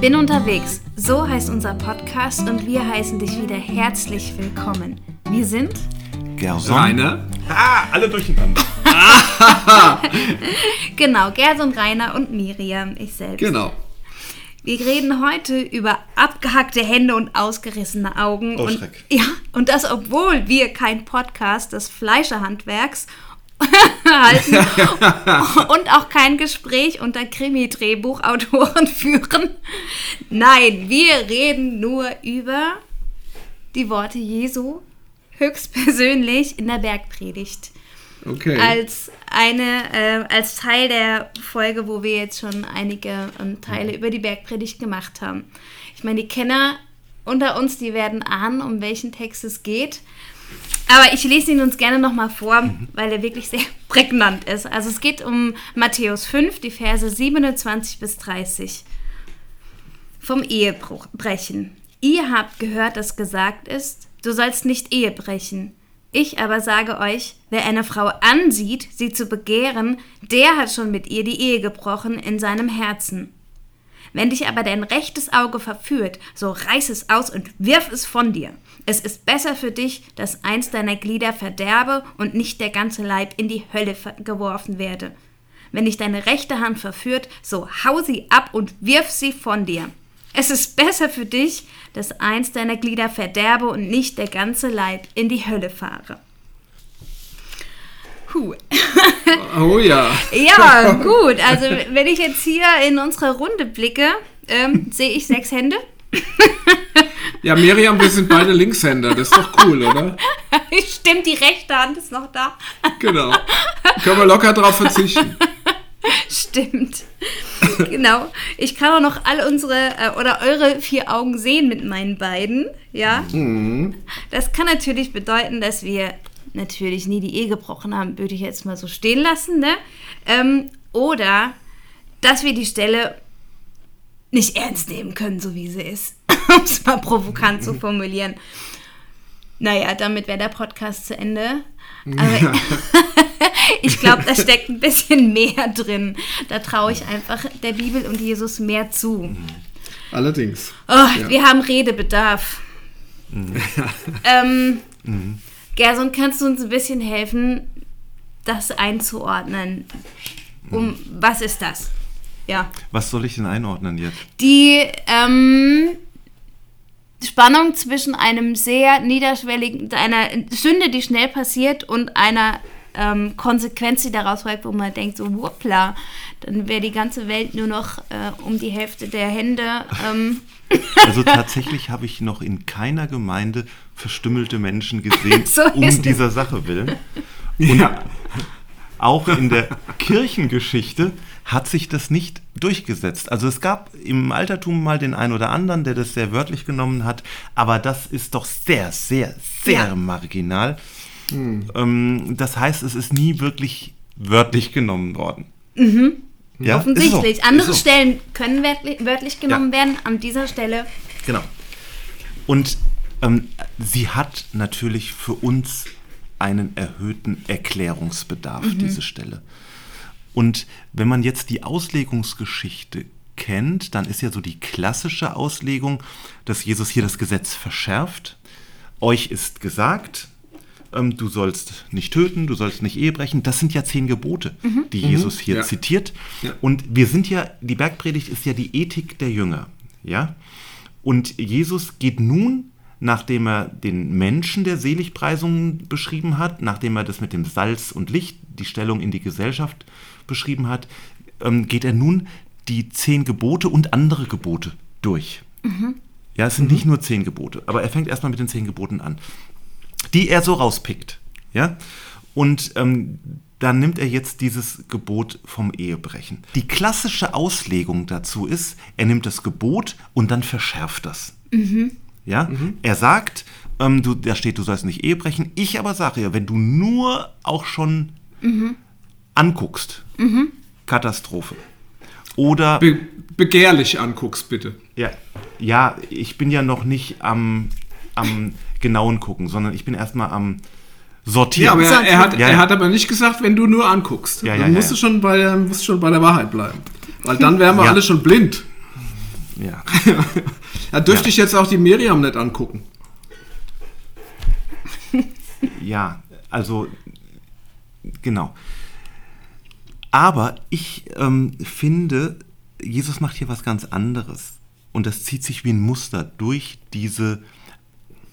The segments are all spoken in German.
Bin unterwegs. So heißt unser Podcast und wir heißen dich wieder herzlich willkommen. Wir sind Gerson. Rainer. Ah, alle durcheinander. genau Gerson, Rainer und Miriam, ich selbst. Genau. Wir reden heute über abgehackte Hände und ausgerissene Augen. Oh, und, Schreck. Ja, und das, obwohl wir kein Podcast des Fleischerhandwerks halten und auch kein Gespräch unter Krimi-Drehbuchautoren führen. Nein, wir reden nur über die Worte Jesu höchstpersönlich in der Bergpredigt. Okay. Als eine, äh, als Teil der Folge, wo wir jetzt schon einige ähm, Teile über die Bergpredigt gemacht haben. Ich meine, die Kenner unter uns, die werden ahnen, um welchen Text es geht. Aber ich lese ihn uns gerne nochmal vor, weil er wirklich sehr prägnant ist. Also es geht um Matthäus 5, die Verse 27 bis 30. Vom Ehebrechen. Ihr habt gehört, dass gesagt ist, du sollst nicht Ehe brechen. Ich aber sage euch, wer eine Frau ansieht, sie zu begehren, der hat schon mit ihr die Ehe gebrochen in seinem Herzen. Wenn dich aber dein rechtes Auge verführt, so reiß es aus und wirf es von dir. Es ist besser für dich, dass eins deiner Glieder verderbe und nicht der ganze Leib in die Hölle geworfen werde. Wenn dich deine rechte Hand verführt, so hau sie ab und wirf sie von dir. Es ist besser für dich, dass eins deiner Glieder verderbe und nicht der ganze Leib in die Hölle fahre. Huh. oh ja. Ja, gut. Also wenn ich jetzt hier in unsere Runde blicke, ähm, sehe ich sechs Hände. Ja, Miriam, wir sind beide Linkshänder. Das ist doch cool, oder? Stimmt, die rechte Hand ist noch da. Genau. Können wir locker drauf verzichten. Stimmt. genau. Ich kann auch noch all unsere äh, oder eure vier Augen sehen mit meinen beiden. Ja. Das kann natürlich bedeuten, dass wir natürlich nie die Ehe gebrochen haben, würde ich jetzt mal so stehen lassen. Ne? Ähm, oder dass wir die Stelle nicht ernst nehmen können, so wie sie ist. Um es mal provokant zu formulieren. Naja, damit wäre der Podcast zu Ende. Aber ich glaube, da steckt ein bisschen mehr drin. Da traue ich einfach der Bibel und Jesus mehr zu. Allerdings. Oh, Wir haben Redebedarf. ähm, Gerson, kannst du uns ein bisschen helfen, das einzuordnen? Um was ist das? Ja. Was soll ich denn einordnen jetzt? Die ähm, Spannung zwischen einem sehr niederschwelligen, einer Sünde, die schnell passiert, und einer ähm, Konsequenz, die daraus folgt, wo man denkt, so, wuppla, dann wäre die ganze Welt nur noch äh, um die Hälfte der Hände. Ähm, Also tatsächlich habe ich noch in keiner Gemeinde verstümmelte Menschen gesehen, So um es. dieser Sache willen. Und Ja. auch in der Kirchengeschichte hat sich das nicht durchgesetzt. Also es gab im Altertum mal den einen oder anderen, der das sehr wörtlich genommen hat, aber das ist doch sehr, sehr, sehr Ja. marginal. Ähm, das heißt, es ist nie wirklich wörtlich genommen worden. Ja, Mhm. offensichtlich. so, Andere so. Stellen können wörtlich, genommen werden, an dieser Stelle. Genau. Und ähm, sie hat natürlich für uns einen erhöhten Erklärungsbedarf, diese Stelle. Und wenn man jetzt die Auslegungsgeschichte kennt, dann ist ja so die klassische Auslegung, dass Jesus hier das Gesetz verschärft. Euch ist gesagt, ähm, du sollst nicht töten, du sollst nicht Ehe brechen. Das sind ja zehn Gebote, die Jesus hier Ja. zitiert. Ja. Und wir sind ja, die Bergpredigt ist ja die Ethik der Jünger. Ja? Und Jesus geht nun, nachdem er den Menschen der Seligpreisungen beschrieben hat, nachdem er das mit dem Salz und Licht, die Stellung in die Gesellschaft beschrieben hat, ähm, geht er nun die zehn Gebote und andere Gebote durch. Ja, es sind nicht nur zehn Gebote, aber er fängt erstmal mit den zehn Geboten an, die er so rauspickt. Ja? Und ähm, dann nimmt er jetzt dieses Gebot vom Ehebrechen. Die klassische Auslegung dazu ist, er nimmt das Gebot und dann verschärft das. Ja? Er sagt, ähm, du, da steht, du sollst nicht Ehe brechen. Ich aber sage ja, wenn du nur auch schon anguckst, Katastrophe. Oder Be begehrlich anguckst, bitte. ja, ja, ich bin ja noch nicht am, am genauen gucken, sondern ich bin erstmal am Ja, sortieren. aber er, er, hat, Ja, er ja. hat aber nicht gesagt, wenn du nur anguckst. Ja, ja, dann ja, musst, ja. Du schon bei, der- musst schon bei der Wahrheit bleiben. Weil dann wären wir Ja. alle schon blind. Ja. Da dürfte ich jetzt auch die Miriam nicht angucken. Ja, also genau. Aber ich ähm, finde, Jesus macht hier was ganz anderes. Und das zieht sich wie ein Muster durch diese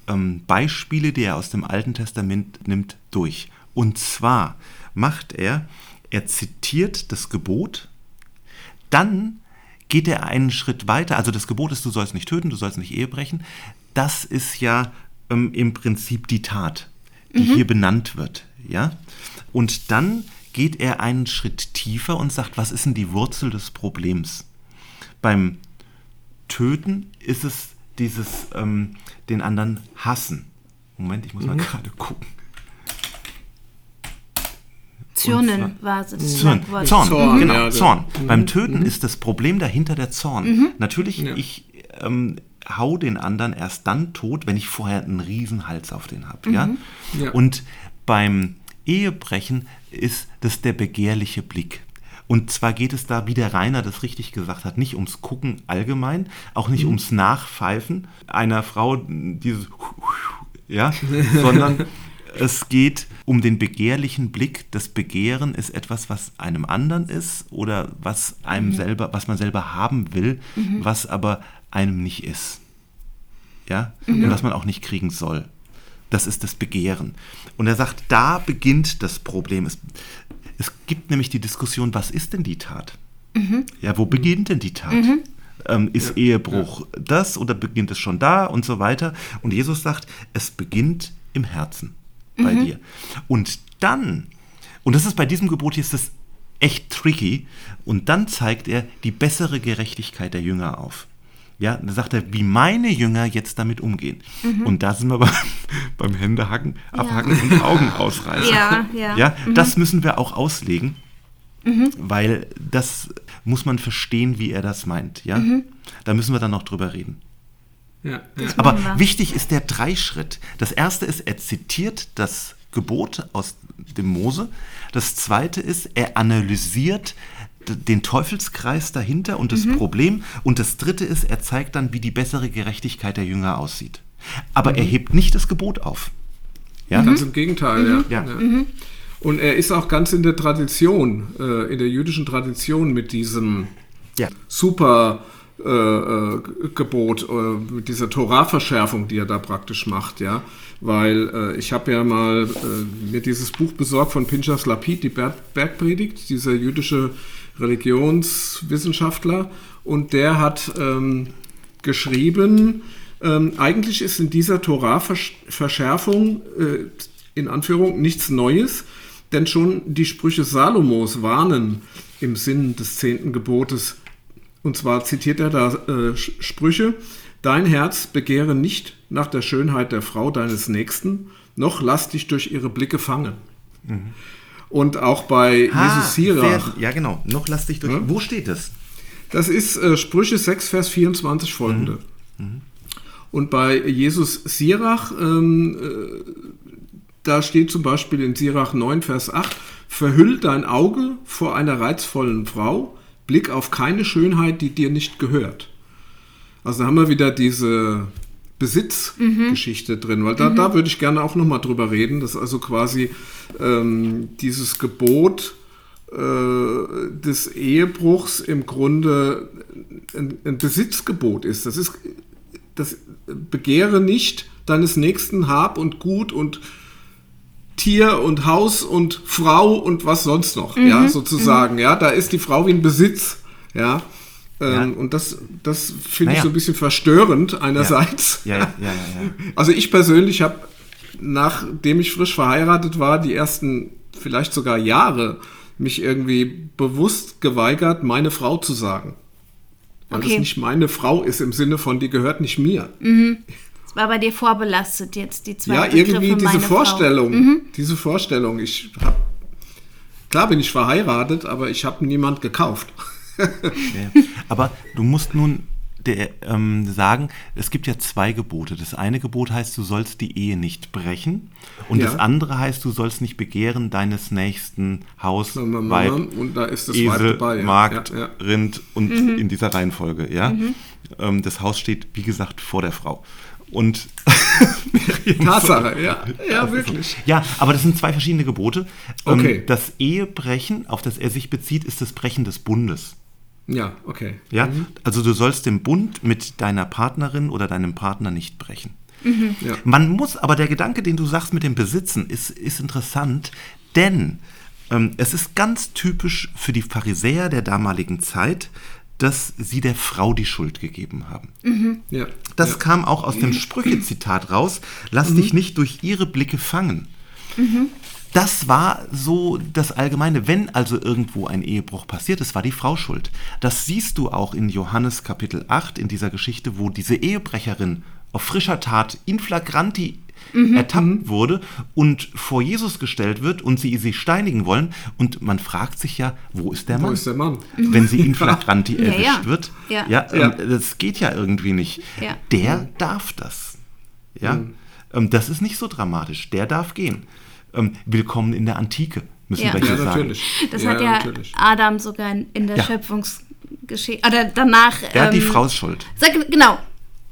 ähm, Beispiele, die er aus dem Alten Testament nimmt, durch. Und zwar macht er, er zitiert das Gebot, dann geht er einen Schritt weiter. Also das Gebot ist, du sollst nicht töten, du sollst nicht Ehe brechen. Das ist ja ähm, im Prinzip die Tat, die hier benannt wird. Ja? Und dann geht er einen Schritt tiefer und sagt, was ist denn die Wurzel des Problems? Beim Töten ist es dieses ähm, den anderen hassen. Moment, ich muss mal gerade gucken. Zürnen war es. Zorn. Zorn, Zorn, genau, ja, Zorn. Mhm. Beim Töten ist das Problem dahinter der Zorn. Natürlich, Ja. ich ähm, hau den anderen erst dann tot, wenn ich vorher einen Riesenhals auf den habe. Ja? Ja. Und beim Ehebrechen ist das der begehrliche Blick. Und zwar geht es da, wie der Rainer das richtig gesagt hat, nicht ums Gucken allgemein, auch nicht ums Nachpfeifen einer Frau, dieses ja, sondern es geht um den begehrlichen Blick. Das Begehren ist etwas, was einem anderen ist oder was einem selber, was man selber haben will, was aber einem nicht ist. Ja? Und was man auch nicht kriegen soll. Das ist das Begehren. Und er sagt, da beginnt das Problem. Es, es gibt nämlich die Diskussion, was ist denn die Tat? Ja, wo beginnt denn die Tat? Ähm, ist Ehebruch das oder beginnt es schon da und so weiter? Und Jesus sagt, es beginnt im Herzen bei dir. Und dann, und das ist bei diesem Gebot hier ist das echt tricky, und dann zeigt er die bessere Gerechtigkeit der Jünger auf. Ja, dann sagt er, wie meine Jünger jetzt damit umgehen. Und da sind wir beim, beim Händehacken, Abhacken und Augen ausreißen. Ja, ja. Ja, das müssen wir auch auslegen, weil das muss man verstehen, wie er das meint. Ja, da müssen wir dann noch drüber reden. Ja, ja. Aber wichtig ist der Dreischritt. Das erste ist, er zitiert das Gebot aus dem Mose. Das zweite ist, er analysiert den Teufelskreis dahinter und das Mhm. Problem. Und das dritte ist, er zeigt dann, wie die bessere Gerechtigkeit der Jünger aussieht. Aber Mhm. er hebt nicht das Gebot auf. Ja? Ganz im Gegenteil, ja. Ja. Und er ist auch ganz in der Tradition, äh, in der jüdischen Tradition mit diesem Ja. super äh, äh, Gebot, äh, mit dieser Torah-Verschärfung, die er da praktisch macht, ja. Weil äh, ich habe ja mal äh, mir dieses Buch besorgt von Pinchas Lapid, die Berg Bergpredigt, dieser jüdische Religionswissenschaftler, und der hat ähm, geschrieben, ähm, eigentlich ist in dieser Torah-Verschärfung äh, in Anführung nichts Neues, denn schon die Sprüche Salomos warnen im Sinn des zehnten Gebotes. Und zwar zitiert er da äh, Sprüche, Dein Herz begehre nicht nach der Schönheit der Frau deines Nächsten, noch lass dich durch ihre Blicke fangen. Und auch bei Ah, Jesus Sirach, sehr- Ja, genau. Noch lass dich durch. Wo steht es? das ist äh, Sprüche 6, Vers 24 folgende. Und bei Jesus Sirach, ähm, äh, da steht zum Beispiel in Sirach 9, Vers 8, verhüll dein Auge vor einer reizvollen Frau, blick auf keine Schönheit, die dir nicht gehört. Also da haben wir wieder diese Besitzgeschichte drin, weil da, da würde ich gerne auch nochmal drüber reden, dass also quasi ähm, dieses Gebot äh, des Ehebruchs im Grunde ein, ein Besitzgebot ist. Das ist das Begehre nicht deines nächsten Hab und Gut und Tier und Haus und Frau und was sonst noch, ja, sozusagen, ja, da ist die Frau wie ein Besitz, ja. Ähm, Ja. Und das, das finde ich Naja. so ein bisschen verstörend einerseits. Ja, ja, ja, ja. ja. Also ich persönlich habe, nachdem ich frisch verheiratet war, die ersten vielleicht sogar Jahre mich irgendwie bewusst geweigert, meine Frau zu sagen. Weil Okay. das nicht meine Frau ist im Sinne von, die gehört nicht mir. Es war bei dir vorbelastet jetzt, die zwei Ja, Begriffe, irgendwie diese meine Frau. Vorstellung, diese Vorstellung. Ich hab, klar bin ich verheiratet, aber ich habe niemand gekauft. Ja. Aber du musst nun der, ähm, sagen, es gibt ja zwei Gebote. Das eine Gebot heißt, du sollst die Ehe nicht brechen. Und Ja. das andere heißt, du sollst nicht begehren deines nächsten Haus, Mam, mam, Weib, mam, und da ist das Weib Esel, dabei, ja. Markt, Ja, ja. Rind und in dieser Reihenfolge. Ja? Ähm, das Haus steht, wie gesagt, vor der Frau. Und Tatsache, ja, ja, wirklich. Ja, aber das sind zwei verschiedene Gebote. Ähm, Okay. Das Ehebrechen, auf das er sich bezieht, ist das Brechen des Bundes. Ja, okay. Ja? Also du sollst den Bund mit deiner Partnerin oder deinem Partner nicht brechen. Ja. Man muss, aber der Gedanke, den du sagst mit dem Besitzen, ist, ist interessant, denn ähm, es ist ganz typisch für die Pharisäer der damaligen Zeit, dass sie der Frau die Schuld gegeben haben. ja. Das ja. Mhm. kam auch aus dem Sprüche-Zitat raus. Lass dich nicht durch ihre Blicke fangen. Das war so das Allgemeine. Wenn also irgendwo ein Ehebruch passiert, es war die Frau schuld. Das siehst du auch in Johannes Kapitel 8, in dieser Geschichte, wo diese Ehebrecherin auf frischer Tat in flagranti ertappt wurde und vor Jesus gestellt wird und sie sie steinigen wollen. Und man fragt sich ja, wo ist der Wo Mann? ist der Mann? wenn sie in flagranti Ja, erwischt ja. wird. Ja. Ja, ähm, Ja. das geht ja irgendwie nicht. Ja. Der darf das. Ja, ähm, das ist nicht so dramatisch. Der darf gehen. Ähm, willkommen in der Antike, müssen Ja. wir Ja, hier sagen. natürlich. Das ja, hat ja natürlich. Adam sogar in- der Ja. Schöpfungsgeschichte, oder danach. Ja, die ähm, Frau ist schuld. Sagt, genau.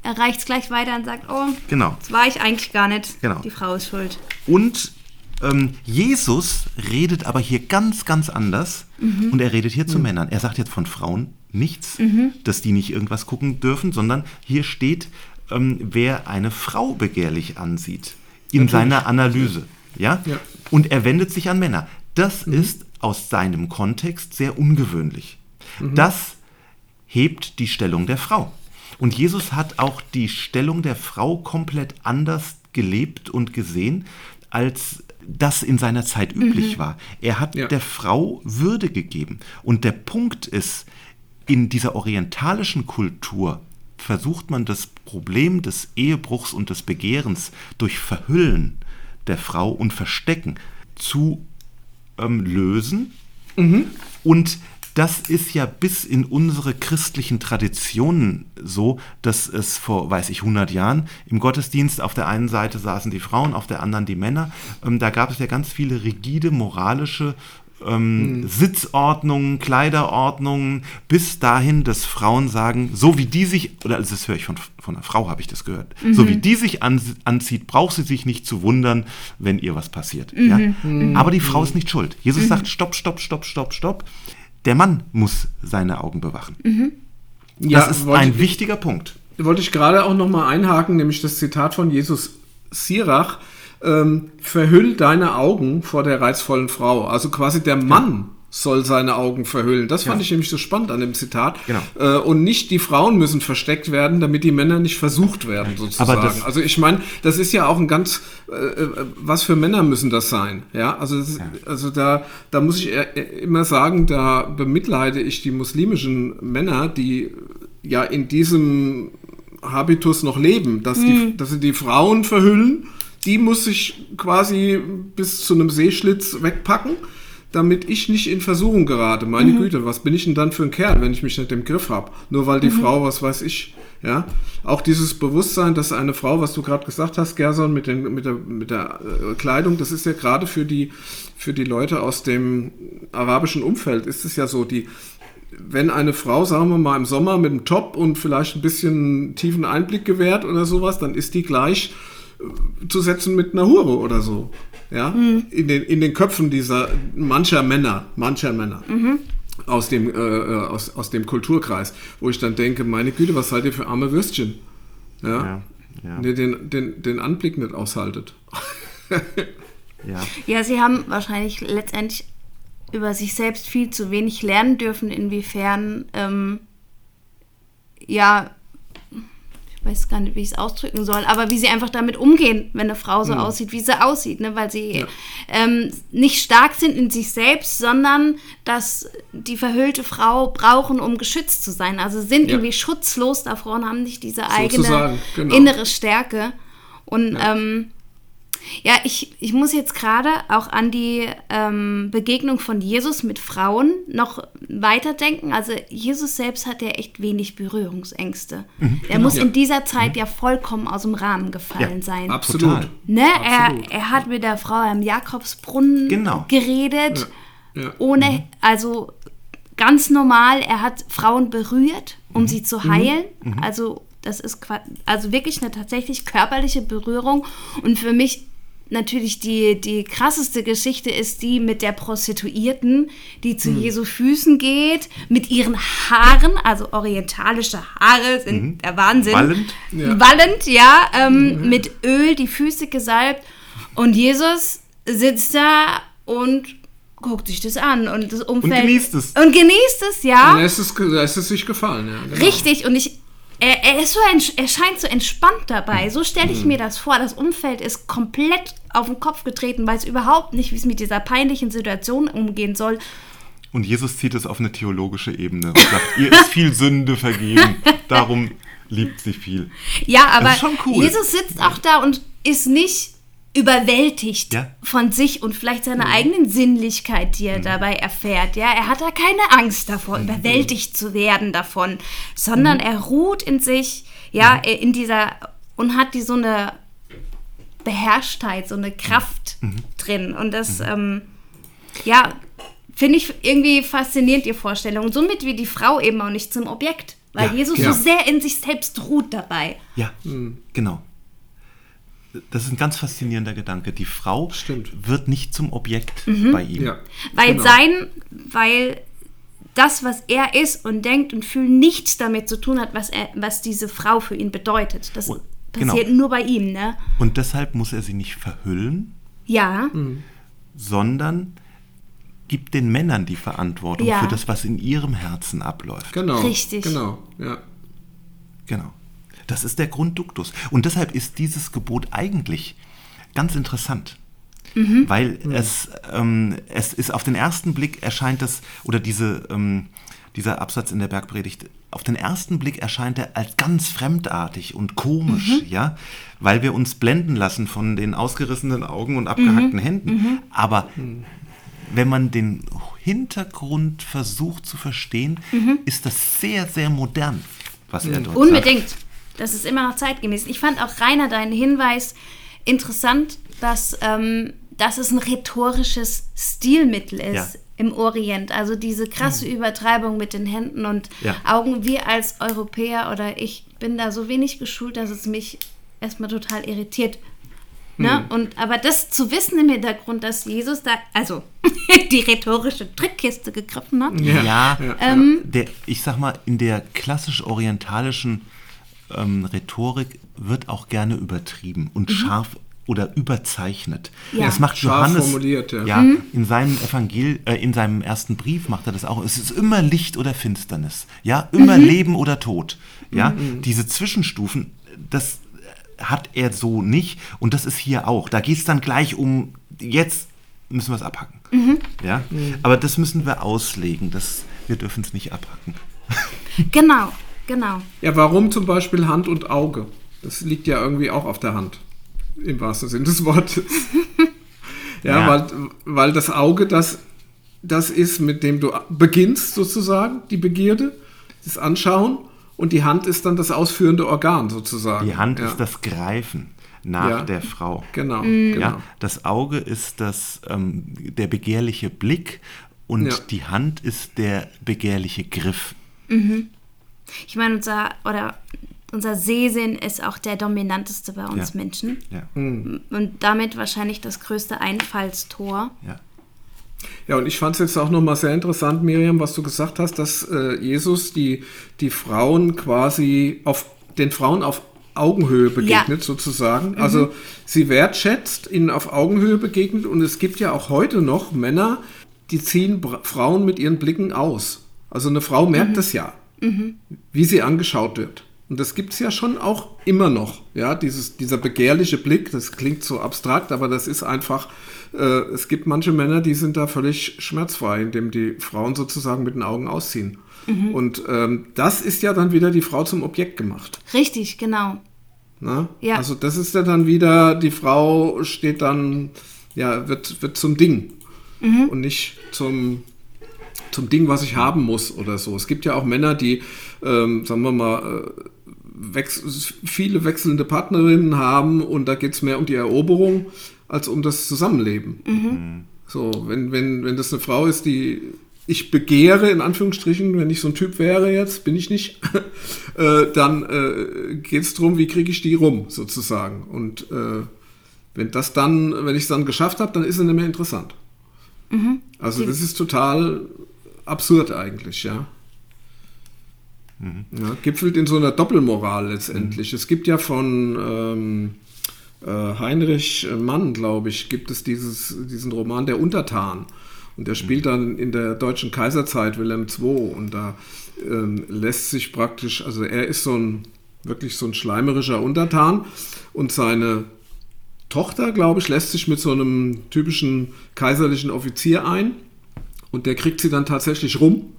Er reicht es gleich weiter und sagt, oh, Genau. das war ich eigentlich gar nicht. Genau. Die Frau ist schuld. Und ähm, Jesus redet aber hier ganz, ganz anders. Und er redet hier zu Männern. Er sagt jetzt von Frauen nichts, dass die nicht irgendwas gucken dürfen, sondern hier steht, ähm, wer eine Frau begehrlich ansieht in Natürlich. seiner Analyse. Ja? Ja. Und er wendet sich an Männer. Das ist aus seinem Kontext sehr ungewöhnlich. Das hebt die Stellung der Frau. Und Jesus hat auch die Stellung der Frau komplett anders gelebt und gesehen, als das in seiner Zeit üblich war. Er hat Ja. der Frau Würde gegeben. Und der Punkt ist, in dieser orientalischen Kultur versucht man das Problem des Ehebruchs und des Begehrens durch Verhüllen der Frau und Verstecken zu ähm, lösen. Und das ist ja bis in unsere christlichen Traditionen so, dass es vor, weiß ich, 100 Jahren im Gottesdienst auf der einen Seite saßen die Frauen, auf der anderen die Männer. Ähm, da gab es ja ganz viele rigide moralische ähm, Sitzordnungen, Kleiderordnungen, bis dahin, dass Frauen sagen, so wie die sich, oder also das höre ich von, von einer Frau, habe ich das gehört, so wie die sich an, anzieht, braucht sie sich nicht zu wundern, wenn ihr was passiert. Ja? Aber die Frau ist nicht schuld. Jesus sagt, stopp, stopp, stopp, stopp, stopp. Der Mann muss seine Augen bewachen. Ja, das ist wollte ein ich- wichtiger Punkt. wollte ich gerade auch noch mal einhaken, nämlich das Zitat von Jesus Sirach, ähm, verhüll deine Augen vor der reizvollen Frau. Also quasi der Mann soll seine Augen verhüllen. Das fand Ja. ich nämlich so spannend an dem Zitat. Genau. Äh, und nicht die Frauen müssen versteckt werden, damit die Männer nicht versucht werden, sozusagen. Also ich meine, das ist ja auch ein ganz, äh, äh, was für Männer müssen das sein? Ja, also, das, also da, da muss ich eher- eher immer sagen, da bemitleide ich die muslimischen Männer, die ja in diesem Habitus noch leben, dass, die, dass sie die Frauen verhüllen, die muss ich quasi bis zu einem Seeschlitz wegpacken, damit ich nicht in Versuchung gerate. Meine Güte, was bin ich denn dann für ein Kerl, wenn ich mich nicht im Griff habe? Nur weil die Frau, was weiß ich, ja. Auch dieses Bewusstsein, dass eine Frau, was du gerade gesagt hast, Gerson, mit, den, mit der, mit der äh, Kleidung, das ist ja gerade für die, für die Leute aus dem arabischen Umfeld, ist es ja so, die, wenn eine Frau, sagen wir mal, im Sommer mit einem Top und vielleicht ein bisschen tiefen Einblick gewährt oder sowas, dann ist die gleich zu setzen mit einer Hure oder so. Ja, in, den, in den Köpfen dieser mancher Männer, mancher Männer. Aus dem, äh, äh, aus, aus dem Kulturkreis, wo ich dann denke, meine Güte, was seid ihr für arme Würstchen? Ja, Ja, ja. Den, den, den Anblick nicht aushaltet. Ja. Ja, sie haben wahrscheinlich letztendlich über sich selbst viel zu wenig lernen dürfen, inwiefern, ähm, ja, weiß gar nicht, wie ich es ausdrücken soll, aber wie sie einfach damit umgehen, wenn eine Frau so aussieht, wie sie aussieht, ne? weil sie ähm, nicht stark sind in sich selbst, sondern dass die verhüllte Frau brauchen, um geschützt zu sein. Also sind Ja. irgendwie schutzlos davor und haben nicht diese eigene genau. innere Stärke. Und ähm, Ja, ich, ich muss jetzt gerade auch an die ähm, Begegnung von Jesus mit Frauen noch weiterdenken. Also Jesus selbst hat ja echt wenig Berührungsängste. Mhm, er muss in dieser Zeit ja vollkommen aus dem Rahmen gefallen Ja, sein. Absolut. Ne? Absolut. Er, er hat mit der Frau am Jakobsbrunnen Genau. geredet, Ja. ohne, also ganz normal, er hat Frauen berührt, um sie zu heilen. Also das ist also wirklich eine tatsächlich körperliche Berührung. Und für mich natürlich die, die krasseste Geschichte ist die mit der Prostituierten, die zu Jesu Füßen geht, mit ihren Haaren, also orientalische Haare sind der Wahnsinn. Wallend. Ja. Wallend, ja, ähm, mit Öl die Füße gesalbt. Und Jesus sitzt da und guckt sich das an und das Umfeld. genießt es. Und genießt es, ja. lässt es, lässt es sich gefallen, ja. Genau. Richtig. Und ich. Er, er, ist so, er scheint so entspannt dabei. So stelle ich mir das vor. Das Umfeld ist komplett auf den Kopf getreten, weiß überhaupt nicht, wie es mit dieser peinlichen Situation umgehen soll. Und Jesus zieht es auf eine theologische Ebene und sagt, ihr ist viel Sünde vergeben, darum liebt sie viel. Ja, aber cool. Jesus sitzt auch da und ist nicht überwältigt Ja. von sich und vielleicht seiner eigenen Sinnlichkeit, die er dabei erfährt. Ja, er hat da keine Angst davor, überwältigt zu werden davon, sondern er ruht in sich, ja, in dieser und hat die so eine Beherrschtheit, so eine Kraft drin und das, ähm, ja, finde ich irgendwie faszinierend, die Vorstellung. Und somit wie die Frau eben auch nicht zum Objekt, weil Ja, Jesus ja. so sehr in sich selbst ruht dabei. Ja, genau. Das ist ein ganz faszinierender Gedanke. Die Frau Stimmt. wird nicht zum Objekt Mhm. bei ihm. Ja. Weil Genau. sein, weil das, was er ist und denkt und fühlt, nichts damit zu tun hat, was, er, was diese Frau für ihn bedeutet. Das Und- genau. passiert nur bei ihm, ne? Und deshalb muss er sie nicht verhüllen, Ja, Mhm. sondern gibt den Männern die Verantwortung Ja. für das, was in ihrem Herzen abläuft. Genau. Richtig. Genau, ja. Genau. Das ist der Grundduktus. Und deshalb ist dieses Gebot eigentlich ganz interessant. Weil es, ähm, es ist auf den ersten Blick erscheint das, oder diese, ähm, dieser Absatz in der Bergpredigt, auf den ersten Blick erscheint er als ganz fremdartig und komisch, ja, weil wir uns blenden lassen von den ausgerissenen Augen und abgehackten Händen. Aber wenn man den Hintergrund versucht zu verstehen, ist das sehr, sehr modern, was er dort sagt. unbedingt. Das ist immer noch zeitgemäß. Ich fand auch Rainer deinen Hinweis interessant, dass, ähm, dass es ein rhetorisches Stilmittel ist. Ja. Im Orient, also diese krasse Übertreibung mit den Händen und Ja. Augen. Wir als Europäer oder ich bin da so wenig geschult, dass es mich erstmal total irritiert. Ne? Und aber das zu wissen im Hintergrund, dass Jesus da, also die rhetorische Trickkiste gegriffen hat. Ja, Ähm, der, ich sag mal, in der klassisch-orientalischen ähm, Rhetorik wird auch gerne übertrieben und scharf oder überzeichnet. Mhm. Ja. Das macht Scharf Johannes formuliert, ja. ja in seinem Evangel äh, in seinem ersten Brief macht er das auch. Es ist immer Licht oder Finsternis, ja, immer Leben oder Tod, ja. Diese Zwischenstufen, das hat er so nicht und das ist hier auch. Da geht es dann gleich um jetzt müssen wir es abhacken, ja. Aber das müssen wir auslegen. Das wir dürfen es nicht abhacken. Genau, genau. Ja, warum zum Beispiel Hand und Auge? Das liegt ja irgendwie auch auf der Hand, im wahrsten Sinne des Wortes. ja, Ja. Weil, weil das Auge das, das ist, mit dem du beginnst sozusagen, die Begierde, das Anschauen und die Hand ist dann das ausführende Organ sozusagen. Die Hand ja. ist das Greifen nach Ja. der Frau. Genau, Mhm. genau. Ja, das Auge ist das, ähm, der begehrliche Blick und Ja. die Hand ist der begehrliche Griff. Ich meine, unser, oder unser Sehsinn ist auch der dominanteste bei uns Ja. Menschen. Ja, Und damit wahrscheinlich das größte Einfallstor. ja. Ja, und ich fand es jetzt auch nochmal sehr interessant, Miriam, was du gesagt hast, dass äh, Jesus die, die Frauen quasi auf den Frauen auf Augenhöhe begegnet, sozusagen. Also sie wertschätzt, ihnen auf Augenhöhe begegnet und es gibt ja auch heute noch Männer, die ziehen Bra Frauen mit ihren Blicken aus. Also eine Frau merkt das ja, wie sie angeschaut wird. Und das gibt es ja schon auch immer noch. Ja, dieses, dieser begehrliche Blick, das klingt so abstrakt, aber das ist einfach, äh, es gibt manche Männer, die sind da völlig schmerzfrei, indem die Frauen sozusagen mit den Augen ausziehen. Und ähm, das ist ja dann wieder die Frau zum Objekt gemacht. Richtig, genau. Ne? Ja. Also das ist ja dann wieder, die Frau steht dann, ja, wird, wird zum Ding und nicht zum, zum Ding, was ich haben muss oder so. Es gibt ja auch Männer, die, ähm, sagen wir mal, äh, wechs viele wechselnde Partnerinnen haben und da geht es mehr um die Eroberung als um das Zusammenleben. So, wenn, wenn, wenn das eine Frau ist, die ich begehre, in Anführungsstrichen, wenn ich so ein Typ wäre jetzt, bin ich nicht, äh, dann äh, geht es darum, wie kriege ich die rum, sozusagen. Und äh, wenn das dann, wenn ich es dann geschafft habe, dann ist es nicht mehr interessant. Also das ist total absurd eigentlich, ja. ja. Gipfelt in so einer Doppelmoral letztendlich. Es gibt ja von ähm, äh, Heinrich Mann, glaube ich, gibt es dieses, diesen Roman Der Untertan. Und der spielt dann in der deutschen Kaiserzeit Wilhelm II. Und da ähm, lässt sich praktisch, also er ist so ein wirklich so ein schleimerischer Untertan und seine Tochter, glaube ich, lässt sich mit so einem typischen kaiserlichen Offizier ein und der kriegt sie dann tatsächlich rum,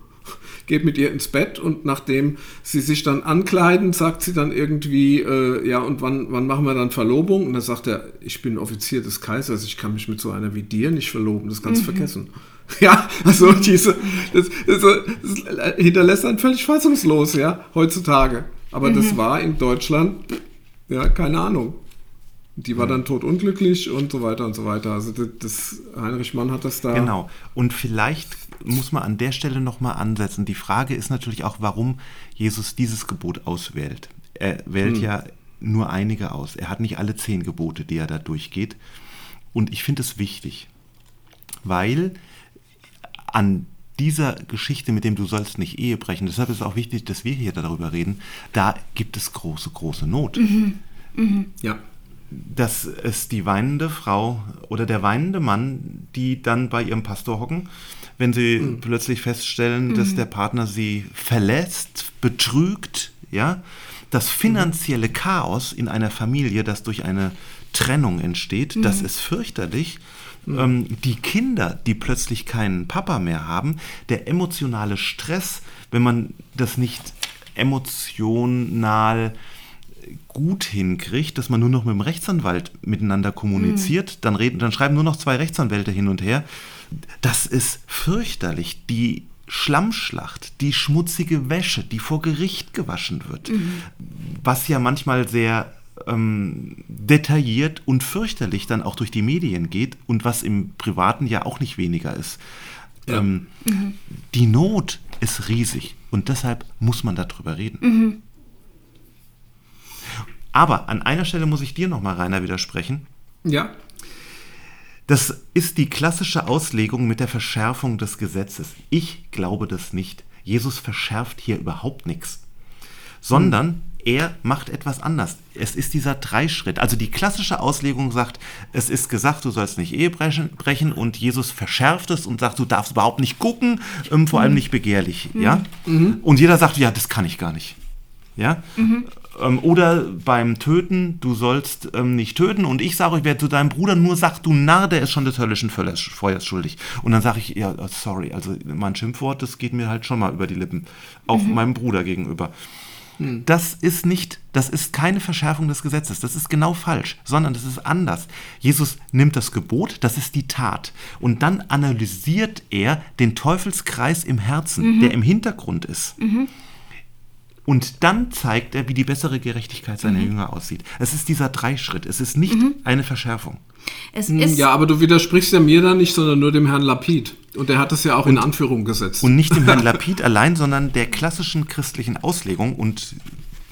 geht mit ihr ins Bett und nachdem sie sich dann ankleiden, sagt sie dann irgendwie, äh, ja, und wann, wann machen wir dann Verlobung? Und dann sagt er, ich bin Offizier des Kaisers, ich kann mich mit so einer wie dir nicht verloben, das kannst du vergessen. Ja, also diese, das, das, das hinterlässt einen völlig fassungslos, ja, heutzutage. Aber das war in Deutschland, ja, keine Ahnung. Die war dann totunglücklich und so weiter und so weiter. Also das, das Heinrich Mann hat das da. Genau. Und vielleicht muss man an der Stelle nochmal ansetzen. Die Frage ist natürlich auch, warum Jesus dieses Gebot auswählt. Er wählt ja nur einige aus. Er hat nicht alle zehn Gebote, die er da durchgeht. Und ich finde es wichtig, weil an dieser Geschichte, mit dem du sollst nicht Ehe brechen, deshalb ist es auch wichtig, dass wir hier darüber reden, da gibt es große, große Not. Ja. Dass es die weinende Frau oder der weinende Mann, die dann bei ihrem Pastor hocken, wenn sie plötzlich feststellen, dass der Partner sie verlässt, betrügt, ja, das finanzielle Chaos in einer Familie, das durch eine Trennung entsteht, das ist fürchterlich. Ähm, die Kinder, die plötzlich keinen Papa mehr haben, der emotionale Stress, wenn man das nicht emotional gut hinkriegt, dass man nur noch mit dem Rechtsanwalt miteinander kommuniziert, dann, reden, dann schreiben nur noch zwei Rechtsanwälte hin und her. Das ist fürchterlich. Die Schlammschlacht, die schmutzige Wäsche, die vor Gericht gewaschen wird, was ja manchmal sehr ähm, detailliert und fürchterlich dann auch durch die Medien geht und was im Privaten ja auch nicht weniger ist. Ähm, Die Not ist riesig und deshalb muss man darüber reden. Aber an einer Stelle muss ich dir nochmal, Rainer, widersprechen. Ja. Das ist die klassische Auslegung mit der Verschärfung des Gesetzes. Ich glaube das nicht. Jesus verschärft hier überhaupt nichts, sondern er macht etwas anders. Es ist dieser Dreischritt. Also die klassische Auslegung sagt, es ist gesagt, du sollst nicht Ehe brechen, und Jesus verschärft es und sagt, du darfst überhaupt nicht gucken, ähm, vor allem nicht begehrlich. Ja? Und jeder sagt, ja, das kann ich gar nicht. Ja? Ähm, oder beim Töten, du sollst ähm, nicht töten. Und ich sage, ich werde zu deinem Bruder nur sagt, du Narr, der ist schon des höllischen Feuers schuldig. Und dann sage ich, ja, äh, sorry, also mein Schimpfwort, das geht mir halt schon mal über die Lippen, auch meinem Bruder gegenüber. Das ist nicht, das ist keine Verschärfung des Gesetzes, das ist genau falsch, sondern das ist anders. Jesus nimmt das Gebot, das ist die Tat, und dann analysiert er den Teufelskreis im Herzen, der im Hintergrund ist. Und dann zeigt er, wie die bessere Gerechtigkeit seiner Jünger aussieht. Es ist dieser Dreischritt, es ist nicht eine Verschärfung. Es Hm, ist Ja, aber du widersprichst ja mir da nicht, sondern nur dem Herrn Lapid. Und der hat das ja auch in Anführung gesetzt. Und nicht dem Herrn Lapid allein, sondern der klassischen christlichen Auslegung und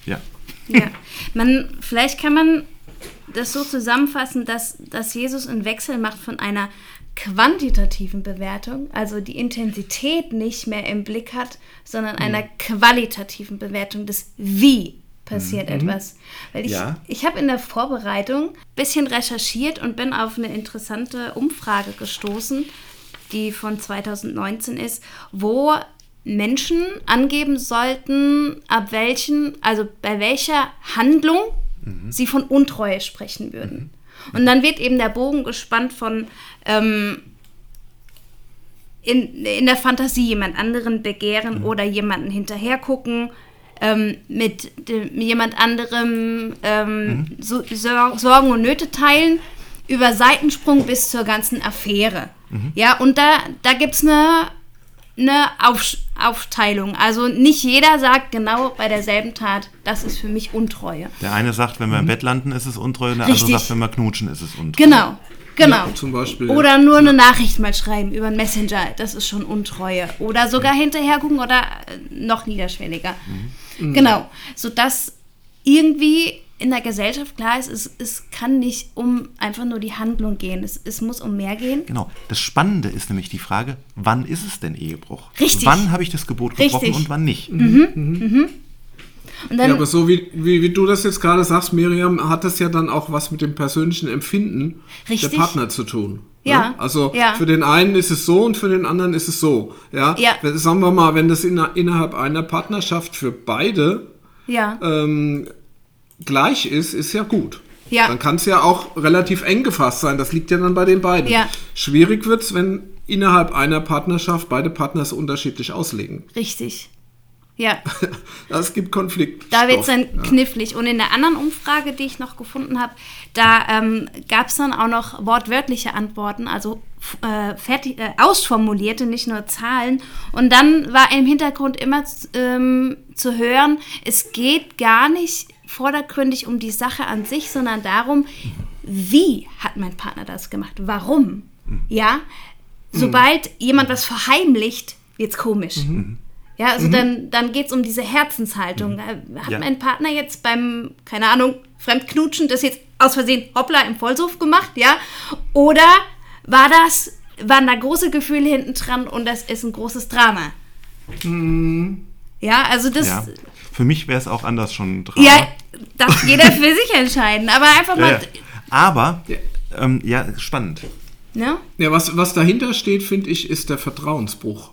ja. Ja, man, vielleicht kann man das so zusammenfassen, dass, dass Jesus einen Wechsel macht von einer quantitativen Bewertung, also die Intensität nicht mehr im Blick hat, sondern einer qualitativen Bewertung des Wie passiert etwas. Weil ich, Ja. ich habe in der Vorbereitung ein bisschen recherchiert und bin auf eine interessante Umfrage gestoßen, die von 2019 ist, wo Menschen angeben sollten, ab welchen, also bei welcher Handlung sie von Untreue sprechen würden. Und dann wird eben der Bogen gespannt von ähm, in, in der Fantasie jemand anderen begehren oder jemanden hinterher gucken, ähm, mit dem, jemand anderem ähm, so, Sor- Sorgen und Nöte teilen, über Seitensprung bis zur ganzen Affäre. Ja, und da, da gibt es eine, eine Auf, Aufteilung. Also nicht jeder sagt genau bei derselben Tat, das ist für mich Untreue. Der eine sagt, wenn wir im Bett landen, ist es Untreue, und der andere Richtig. sagt, wenn wir knutschen, ist es Untreue. Genau, genau. Ja, zum Beispiel. Oder nur eine Nachricht mal schreiben über einen Messenger, das ist schon Untreue. Oder sogar hinterher gucken oder äh, noch niederschwelliger. Genau, sodass irgendwie in der Gesellschaft klar ist, es, es kann nicht um einfach nur die Handlung gehen. Es, es muss um mehr gehen. Genau. Das Spannende ist nämlich die Frage, wann ist es denn Ehebruch? Richtig. Wann habe ich das Gebot gebrochen Richtig. und wann nicht? Und dann, Ja, aber so wie, wie, wie du das jetzt gerade sagst, Miriam, hat das ja dann auch was mit dem persönlichen Empfinden Richtig. der Partner zu tun. Ja, Ne? Also ja. für den einen ist es so und für den anderen ist es so. Ja. Ja. Sagen wir mal, wenn das in, innerhalb einer Partnerschaft für beide ja, ähm, gleich ist, ist ja gut. Ja. Dann kann es ja auch relativ eng gefasst sein. Das liegt ja dann bei den beiden. Ja. Schwierig wird es, wenn innerhalb einer Partnerschaft beide Partner es unterschiedlich auslegen. richtig. Ja, Das gibt Konflikt. da wird es dann knifflig. Und in der anderen Umfrage, die ich noch gefunden habe, da ähm, gab es dann auch noch wortwörtliche Antworten, also äh, fertig, äh, ausformulierte, nicht nur Zahlen. Und dann war im Hintergrund immer ähm, zu hören, es geht gar nicht vordergründig um die Sache an sich, sondern darum, wie hat mein Partner das gemacht? Warum? Ja, sobald jemand was verheimlicht, wird's komisch. Ja, also dann, dann geht es um diese Herzenshaltung. Äh, Hat Ja. mein Partner jetzt beim, keine Ahnung, Fremdknutschen das jetzt aus Versehen hoppla im Vollsuff gemacht, ja? Oder war das, waren da große Gefühle hinten dran und das ist ein großes Drama? Ja, also das, Ja. ja, Für mich wäre es auch anders schon dran. darf jeder für sich entscheiden. Aber einfach Ja, mal, ja. Aber, ähm, ja, spannend. ne? Ja, was, was dahinter steht, finde ich, ist der Vertrauensbruch.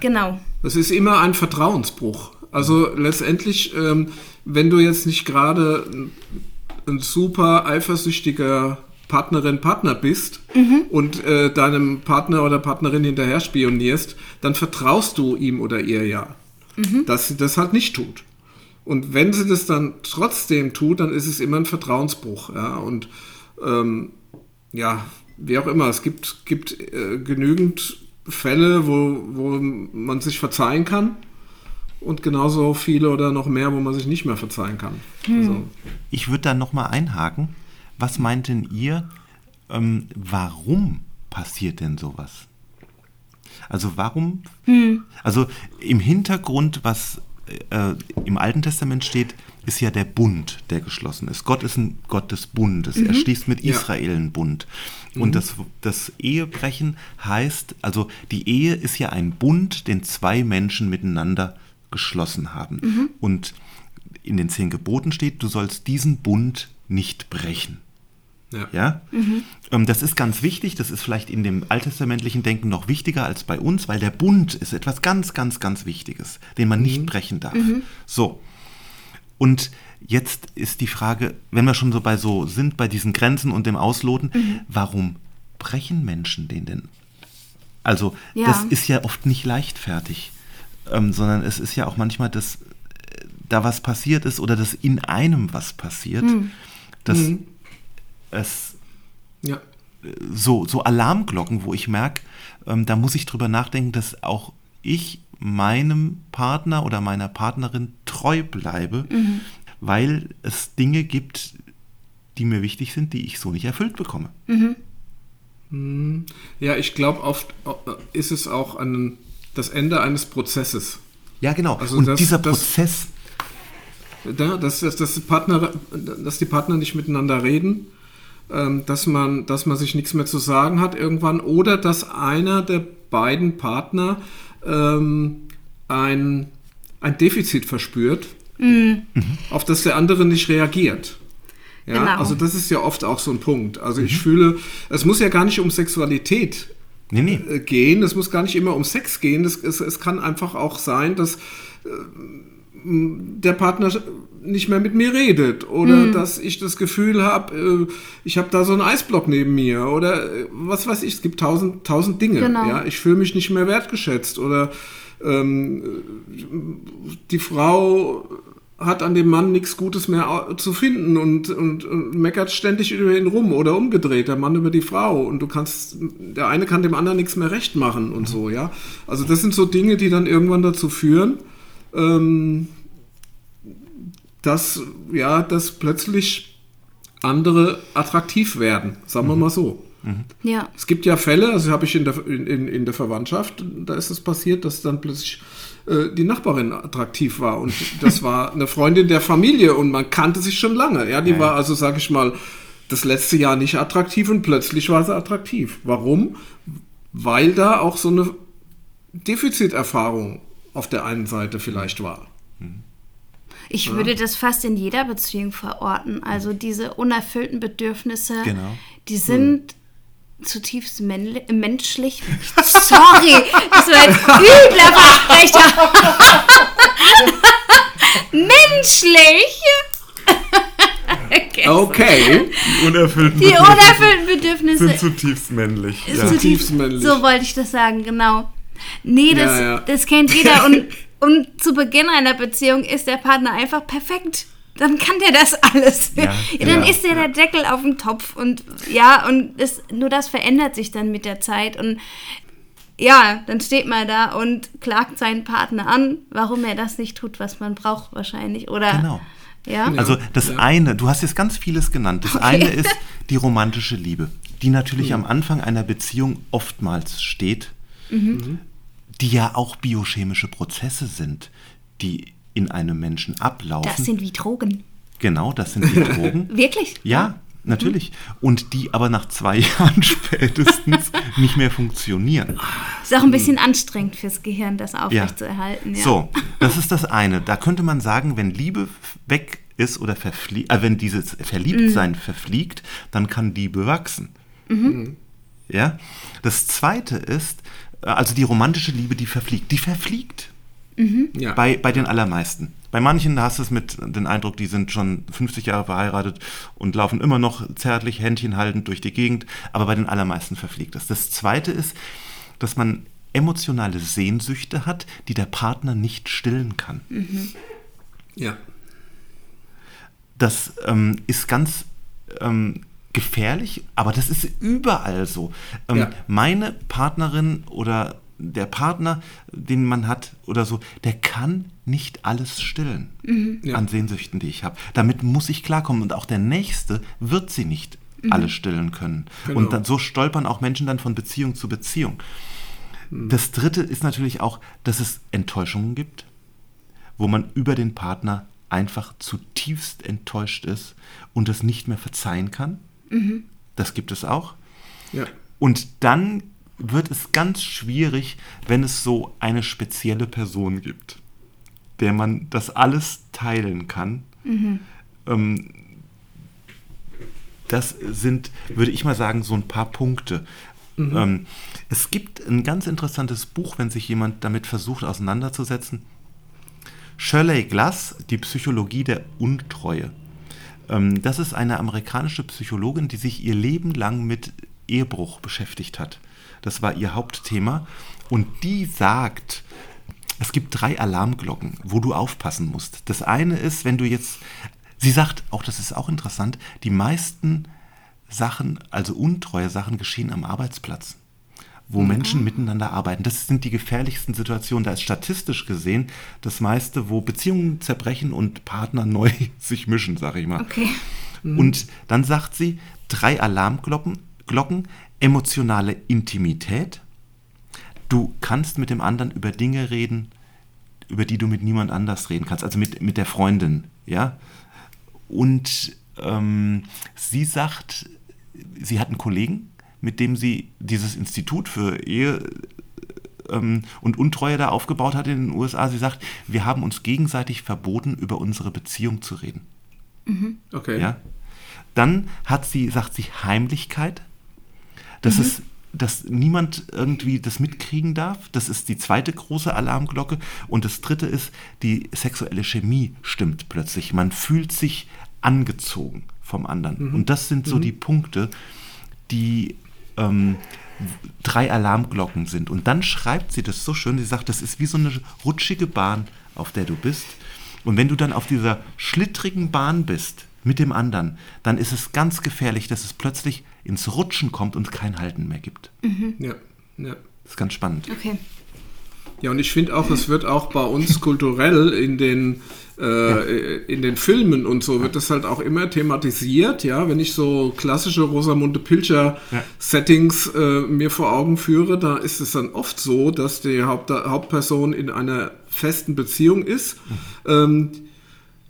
Genau. Das ist immer ein Vertrauensbruch. Also letztendlich, ähm, wenn du jetzt nicht gerade ein, ein super eifersüchtiger Partnerin, Partner bist und äh, deinem Partner oder Partnerin hinterher spionierst, dann vertraust du ihm oder ihr ja, dass sie das halt nicht tut. Und wenn sie das dann trotzdem tut, dann ist es immer ein Vertrauensbruch. Ja? Und ähm, ja, wie auch immer, es gibt, gibt äh, genügend Fälle, wo, wo man sich verzeihen kann und genauso viele oder noch mehr, wo man sich nicht mehr verzeihen kann. Also, Ich würde da nochmal einhaken. Was meint denn ihr, ähm, warum passiert denn sowas? Also warum? Also im Hintergrund, was äh, im Alten Testament steht, ist ja der Bund, der geschlossen ist. Gott ist ein Gott des Bundes. Er schließt mit Ja. Israel einen Bund. Und das, das Ehebrechen heißt, also die Ehe ist ja ein Bund, den zwei Menschen miteinander geschlossen haben. Und in den zehn Geboten steht, du sollst diesen Bund nicht brechen. ja. Ja? Ähm, das ist ganz wichtig, das ist vielleicht in dem alttestamentlichen Denken noch wichtiger als bei uns, weil der Bund ist etwas ganz, ganz, ganz Wichtiges, den man nicht brechen darf. So. Und jetzt ist die Frage, wenn wir schon so bei so sind, bei diesen Grenzen und dem Ausloten, warum brechen Menschen den denn? Also, Ja. das ist ja oft nicht leichtfertig, ähm, sondern es ist ja auch manchmal, dass äh, da was passiert ist oder dass in einem was passiert, dass es ja. so, so Alarmglocken, wo ich merke, ähm, da muss ich drüber nachdenken, dass auch ich meinem Partner oder meiner Partnerin treu bleibe, weil es Dinge gibt, die mir wichtig sind, die ich so nicht erfüllt bekomme. Ja, ich glaube, oft äh, ist es auch ein, das Ende eines Prozesses. Ja, genau. Also Und das- dieser das- Prozess, Da, dass, dass, dass, die Partner, dass die Partner nicht miteinander reden, ähm, dass, man, dass man sich nichts mehr zu sagen hat irgendwann oder dass einer der beiden Partner ähm, ein, ein Defizit verspürt, auf das der andere nicht reagiert. Ja, Genau. also das ist ja oft auch so ein Punkt. Also ich fühle, es muss ja gar nicht um Sexualität nee, nee, äh, gehen. Es muss gar nicht immer um Sex gehen. Es, es, es kann einfach auch sein, dass äh, der Partner nicht mehr mit mir redet oder Mhm. dass ich das Gefühl habe, äh, ich habe da so einen Eisblock neben mir oder äh, was weiß ich, es gibt tausend, tausend Dinge. Genau. Ja? Ich fühle mich nicht mehr wertgeschätzt oder ähm, die Frau hat an dem Mann nichts Gutes mehr zu finden und, und, und meckert ständig über ihn rum oder umgedreht, der Mann über die Frau und du kannst, der eine kann dem anderen nichts mehr recht machen und so, ja. Also das sind so Dinge, die dann irgendwann dazu führen, ähm, dass, ja, dass plötzlich andere attraktiv werden, sagen wir mal so. Ja. Es gibt ja Fälle, also habe ich in der, in, in, der Verwandtschaft, da ist es passiert, dass dann plötzlich äh, die Nachbarin attraktiv war. Und das war eine Freundin der Familie und man kannte sich schon lange. Ja, die war also, sage ich mal, das letzte Jahr nicht attraktiv und plötzlich war sie attraktiv. Warum? Weil da auch so eine Defiziterfahrung auf der einen Seite vielleicht war. Ich würde das fast in jeder Beziehung verorten. Also diese unerfüllten Bedürfnisse, Genau. die sind zutiefst männli- menschlich. Sorry, das war jetzt übler Versprecher. menschlich. Okay. Die unerfüllten Die unerfüllten Bedürfnisse sind zutiefst männlich. Ja. zutiefst Zutiefst männlich. So wollte ich das sagen, genau. Nee, das, Ja, ja. das kennt jeder. Und, und zu Beginn einer Beziehung ist der Partner einfach perfekt. Dann kann der das alles. Ja, dann ja, ist der der Deckel auf dem Topf. Und ja, und es, nur das verändert sich dann mit der Zeit. Und ja, dann steht man da und klagt seinen Partner an, warum er das nicht tut, was man braucht wahrscheinlich. Oder Genau. ja. Also das Ja. eine, du hast jetzt ganz vieles genannt. Das eine ist die romantische Liebe, die natürlich am Anfang einer Beziehung oftmals steht, die ja auch biochemische Prozesse sind, die in einem Menschen ablaufen. Das sind wie Drogen. genau, das sind die Drogen. Wirklich? Ja, natürlich. Und die aber nach zwei Jahren spätestens nicht mehr funktionieren. Ist auch ein bisschen anstrengend fürs Gehirn, das aufrechtzuerhalten. Ja. So, das ist das eine. Da könnte man sagen, wenn Liebe weg ist oder verfliegt, äh, wenn dieses Verliebtsein verfliegt, dann kann Liebe wachsen. Ja. Das zweite ist, also die romantische Liebe, die verfliegt. Die verfliegt. Ja. Bei, bei den allermeisten. Bei manchen hast du es mit den Eindruck, die sind schon 50 Jahre verheiratet und laufen immer noch zärtlich, Händchen haltend durch die Gegend, aber bei den allermeisten verfliegt es. Das zweite ist, dass man emotionale Sehnsüchte hat, die der Partner nicht stillen kann. ja. Das ähm, ist ganz ähm, gefährlich, aber das ist überall so. Ähm, Ja. Meine Partnerin oder der Partner, den man hat oder so, der kann nicht alles stillen Ja. an Sehnsüchten, die ich habe. Damit muss ich klarkommen und auch der Nächste wird sie nicht alles stillen können. Genau. Und dann, so stolpern auch Menschen dann von Beziehung zu Beziehung. Das Dritte ist natürlich auch, dass es Enttäuschungen gibt, wo man über den Partner einfach zutiefst enttäuscht ist und es nicht mehr verzeihen kann. Das gibt es auch. ja. Und dann wird es ganz schwierig, wenn es so eine spezielle Person gibt, der man das alles teilen kann. Ähm, das sind, würde ich mal sagen, so ein paar Punkte. Ähm, es gibt ein ganz interessantes Buch, wenn sich jemand damit versucht auseinanderzusetzen. Shirley Glass, Die Psychologie der Untreue. Ähm, das ist eine amerikanische Psychologin, die sich ihr Leben lang mit Ehebruch beschäftigt hat. Das war ihr Hauptthema. Und die sagt, es gibt drei Alarmglocken, wo du aufpassen musst. Das eine ist, wenn du jetzt, sie sagt, auch das ist auch interessant, die meisten Sachen, also untreue Sachen, geschehen am Arbeitsplatz, wo Menschen miteinander arbeiten. Das sind die gefährlichsten Situationen. Da ist statistisch gesehen das meiste, wo Beziehungen zerbrechen und Partner neu sich mischen, sage ich mal. Okay. Und dann sagt sie, drei Alarmglocken, Glocken, emotionale Intimität. Du kannst mit dem anderen über Dinge reden, über die du mit niemand anders reden kannst, also mit, mit der Freundin, ja. Und ähm, sie sagt, sie hat einen Kollegen, mit dem sie dieses Institut für Ehe ähm, und Untreue da aufgebaut hat in den USA. Sie sagt, wir haben uns gegenseitig verboten, über unsere Beziehung zu reden. Okay. Ja? Dann hat sie, sagt sie, Heimlichkeit. Das ist dass niemand irgendwie das mitkriegen darf. Das ist die zweite große Alarmglocke. Und das dritte ist, die sexuelle Chemie stimmt plötzlich. Man fühlt sich angezogen vom anderen. Und das sind so die Punkte, die ähm, drei Alarmglocken sind. Und dann schreibt sie das so schön, sie sagt, das ist wie so eine rutschige Bahn, auf der du bist. Und wenn du dann auf dieser schlittrigen Bahn bist mit dem anderen, dann ist es ganz gefährlich, dass es plötzlich ins Rutschen kommt und kein Halten mehr gibt. Ja, ja. Das ist ganz spannend. Okay. Ja, und ich finde auch, es wird auch bei uns kulturell in den, äh, in den Filmen und so wird das halt auch immer thematisiert. Ja, wenn ich so klassische Rosamunde Pilcher Ja. Settings äh, mir vor Augen führe, da ist es dann oft so, dass die Haupt Hauptperson in einer festen Beziehung ist. Ähm,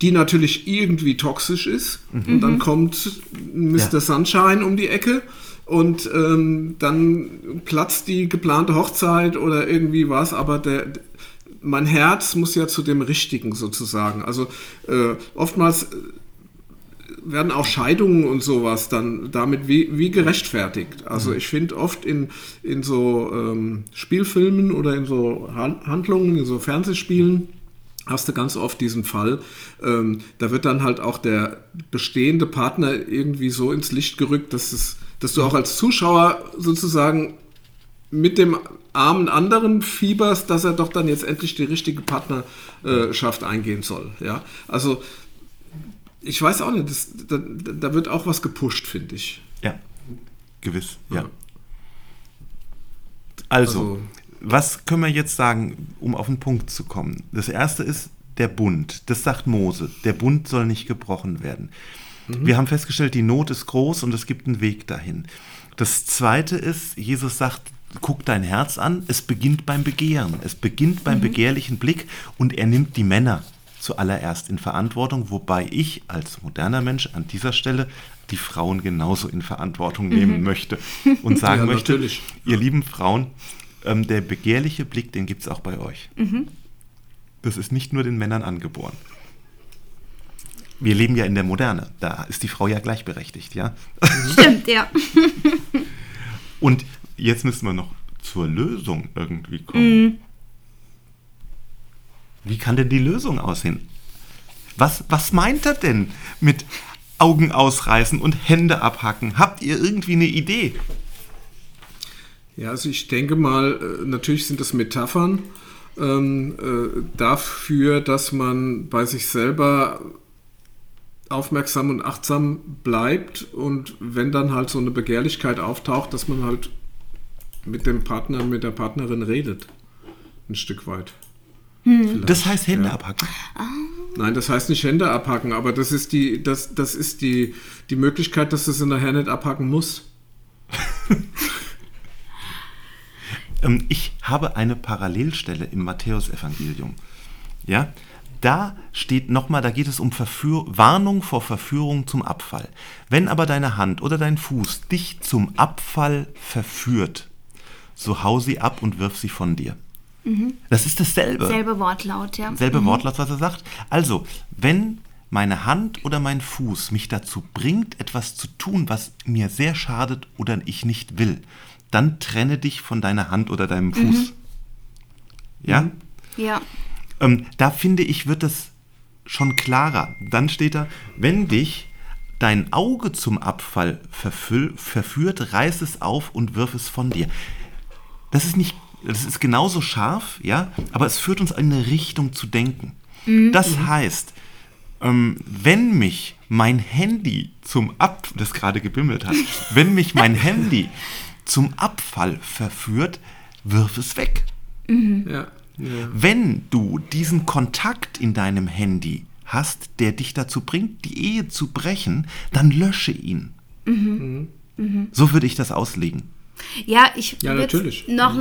die natürlich irgendwie toxisch ist. Und dann kommt Mr. Ja. Sunshine um die Ecke und ähm, dann platzt die geplante Hochzeit oder irgendwie was, aber der, mein Herz muss ja zu dem Richtigen sozusagen. Also äh, oftmals äh, werden auch Scheidungen und sowas dann damit wie, wie gerechtfertigt. Also ich finde oft in, in so ähm, Spielfilmen oder in so Han- Handlungen, in so Fernsehspielen, hast du ganz oft diesen Fall, ähm, da wird dann halt auch der bestehende Partner irgendwie so ins Licht gerückt, dass, es, dass du auch als Zuschauer sozusagen mit dem armen anderen fieberst, dass er doch dann jetzt endlich die richtige Partnerschaft eingehen soll. Ja, also ich weiß auch nicht, das, da, da wird auch was gepusht, finde ich. Ja, gewiss, ja. Also, Also- was können wir jetzt sagen, um auf den Punkt zu kommen? Das erste ist der Bund. Das sagt Mose. Der Bund soll nicht gebrochen werden. Wir haben festgestellt, die Not ist groß und es gibt einen Weg dahin. Das zweite ist, Jesus sagt, guck dein Herz an. Es beginnt beim Begehren. Es beginnt beim begehrlichen Blick und er nimmt die Männer zuallererst in Verantwortung, wobei ich als moderner Mensch an dieser Stelle die Frauen genauso in Verantwortung nehmen möchte und sagen Ja, möchte, natürlich. ihr lieben Frauen, ähm, der begehrliche Blick, den gibt es auch bei euch. Das ist nicht nur den Männern angeboren. Wir leben ja in der Moderne, da ist die Frau ja gleichberechtigt, ja. Stimmt, ja. Und jetzt müssen wir noch zur Lösung irgendwie kommen. Wie kann denn die Lösung aussehen? Was, was meint er denn mit Augen ausreißen und Hände abhacken? Habt ihr irgendwie eine Idee? Ja, also ich denke mal, äh, natürlich sind das Metaphern ähm, äh, dafür, dass man bei sich selber aufmerksam und achtsam bleibt und wenn dann halt so eine Begehrlichkeit auftaucht, dass man halt mit dem Partner, mit der Partnerin redet. Ein Stück weit. Vielleicht. Das heißt Hände Ja. abhacken. Nein, das heißt nicht Hände abhacken, aber das ist die, das, das ist die, die Möglichkeit, dass du sie nachher nicht abhacken musst. Ähm, ich habe eine Parallelstelle im Matthäusevangelium. Ja, da steht nochmal, da geht es um Verführ Warnung vor Verführung zum Abfall. Wenn aber deine Hand oder dein Fuß dich zum Abfall verführt, so hau sie ab und wirf sie von dir. Das ist dasselbe. Selbe Wortlaut, ja. Selbe Wortlaut, was er sagt. Also, wenn meine Hand oder mein Fuß mich dazu bringt, etwas zu tun, was mir sehr schadet oder ich nicht will, dann trenne dich von deiner Hand oder deinem Fuß. Ja? Ja. Ähm, da finde ich, wird es schon klarer. Dann steht da, wenn dich dein Auge zum Abfall verfüll, verführt, reiß es auf und wirf es von dir. Das ist nicht, das ist genauso scharf, ja, aber es führt uns in eine Richtung zu denken. Das heißt, ähm, wenn mich mein Handy zum Ab, das gerade gebimmelt hat, wenn mich mein Handy zum Abfall verführt, wirf es weg. Ja. Ja. Wenn du diesen Kontakt in deinem Handy hast, der dich dazu bringt, die Ehe zu brechen, dann lösche ihn. So würde ich das auslegen. Ja, ich Ja, würde natürlich. noch,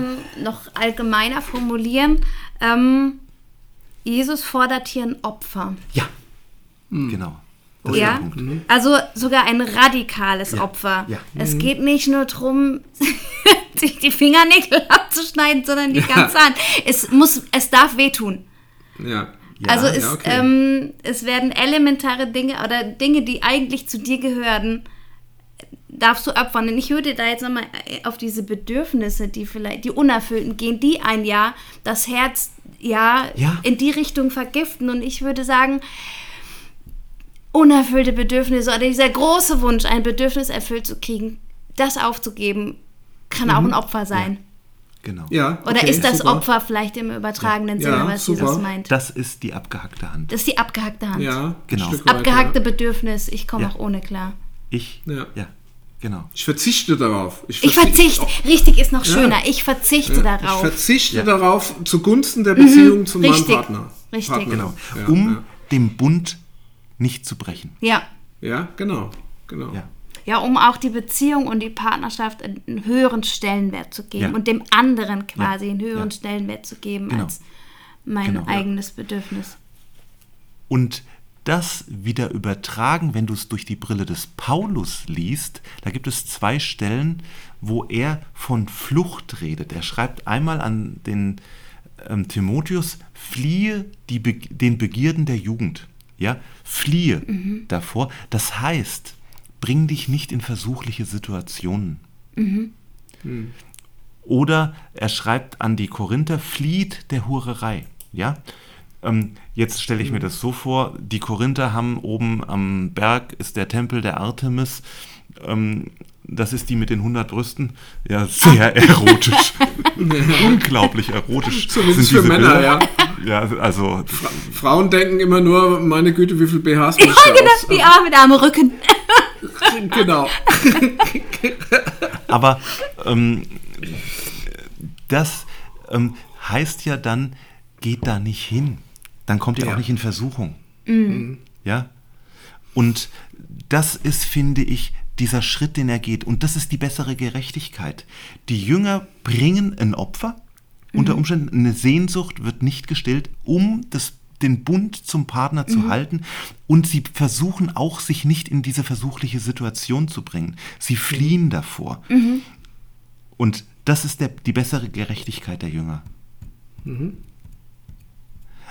noch allgemeiner formulieren. Ähm, Jesus fordert hier ein Opfer. Ja, genau. Das ist Ja, also sogar ein radikales Ja, Opfer. ja. Es geht nicht nur darum, sich die Fingernägel abzuschneiden, sondern die Ja. ganze Hand. Es muss, es darf wehtun. ja. Ja, also es, ja, okay. ähm, es werden elementare Dinge oder Dinge, die eigentlich zu dir gehören, darfst du. Und ich würde da jetzt nochmal auf diese Bedürfnisse, die vielleicht, die unerfüllten gehen, die ein Jahr das Herz ja, Ja. in die Richtung vergiften. Und ich würde sagen, unerfüllte Bedürfnisse oder dieser große Wunsch, ein Bedürfnis erfüllt zu kriegen, das aufzugeben, kann auch ein Opfer sein. Genau. Ja, Oder okay, ist das super. Opfer vielleicht im übertragenen Sinne, Ja, was super. Jesus meint? Das ist die abgehackte Hand. Das ist die abgehackte Hand. Ja, Genau. ein Stück weit, Abgehackte ja. Bedürfnis, ich komme Ja. auch ohne klar. Ich, Ja. ja, genau. Ich verzichte darauf. Ich verzichte, richtig ist noch schöner, ich verzichte Ich darauf. verzichte Ja. darauf zugunsten der Beziehung zu meinem richtig, Partner. richtig. Partner. Genau. Ja, um ja. den Bund nicht zu brechen. ja. ja, genau. genau. Ja. Ja, um auch die Beziehung und die Partnerschaft einen höheren Stellenwert zu geben Ja. und dem anderen quasi Ja. einen höheren Ja. Stellenwert zu geben Genau. als mein Genau. Eigenes Bedürfnis. Und das wieder übertragen, wenn du es durch die Brille des Paulus liest, da gibt es zwei Stellen, wo er von Flucht redet. Er schreibt einmal an den ähm, Timotheus, fliehe die, Be den Begierden der Jugend. Ja, fliehe davor. Das heißt, bring dich nicht in versuchliche Situationen. Oder er schreibt an die Korinther, flieht der Hurerei. Ja? Ähm, jetzt stelle ich mir das so vor, die Korinther haben oben am Berg ist der Tempel der Artemis. Ähm, das ist die mit den 100 Brüsten. Ja, sehr erotisch. Unglaublich erotisch. Zumindest sind für diese Männer, Bilder. ja. Ja, also Frauen denken immer nur, meine Güte, wie viel BHs muss Ja, ich da genau, aus- die Arme, der arme Rücken. Genau. Aber ähm, das ähm, heißt ja dann, geht da nicht hin. Dann kommt ihr Ja. auch nicht in Versuchung. Ja? Und das ist, finde ich, dieser Schritt, den er geht. Und das ist die bessere Gerechtigkeit. Die Jünger bringen ein Opfer. Unter Umständen eine Sehnsucht wird nicht gestillt, um das, den Bund zum Partner zu halten. Und sie versuchen auch, sich nicht in diese versuchliche Situation zu bringen. Sie fliehen davor. Und das ist der, die bessere Gerechtigkeit der Jünger.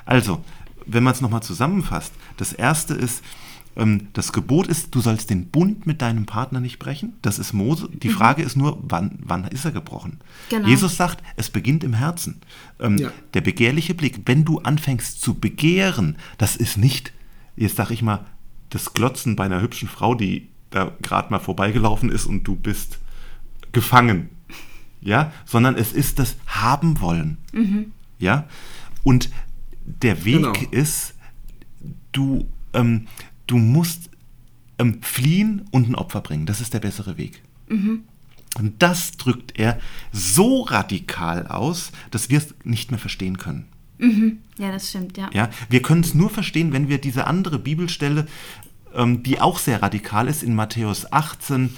Also, wenn man es nochmal zusammenfasst, das erste ist, ähm, das Gebot ist, du sollst den Bund mit deinem Partner nicht brechen. Das ist Mose. Die Frage ist nur, wann, wann ist er gebrochen? Genau. Jesus sagt, es beginnt im Herzen. Ähm, Ja. Der begehrliche Blick, wenn du anfängst zu begehren, das ist nicht, jetzt sag ich mal, das Glotzen bei einer hübschen Frau, die da gerade mal vorbeigelaufen ist und du bist gefangen. Ja, sondern es ist das Haben wollen. Ja, und der Weg Genau. ist, du, ähm, du musst ähm, fliehen und ein Opfer bringen. Das ist der bessere Weg. Und das drückt er so radikal aus, dass wir es nicht mehr verstehen können. Ja, das stimmt, ja. Ja, wir können es nur verstehen, wenn wir diese andere Bibelstelle, ähm, die auch sehr radikal ist, in Matthäus 18,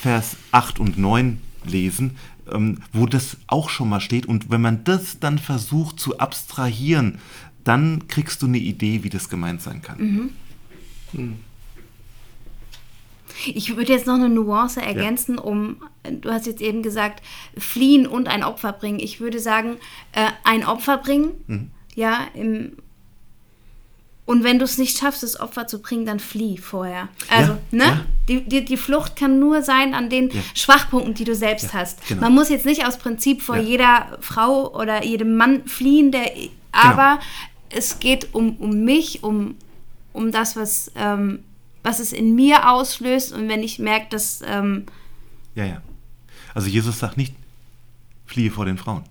Vers 8 und 9 lesen, ähm, wo das auch schon mal steht. Und wenn man das dann versucht zu abstrahieren, dann kriegst du eine Idee, wie das gemeint sein kann. Ich würde jetzt noch eine Nuance ergänzen, um, du hast jetzt eben gesagt, fliehen und ein Opfer bringen. Ich würde sagen, äh, ein Opfer bringen, Mhm. ja, im, und wenn du es nicht schaffst, das Opfer zu bringen, dann flieh vorher. Also, Ja, ne? ja. Die, die, die Flucht kann nur sein an den Ja. Schwachpunkten, die du selbst hast. genau. Man muss jetzt nicht aus Prinzip vor Ja. jeder Frau oder jedem Mann fliehen, der, aber es geht um, um mich, um, um das, was, ähm, was es in mir auslöst. Und wenn ich merke, dass. Ähm, Ja, ja. Also Jesus sagt nicht, fliehe vor den Frauen.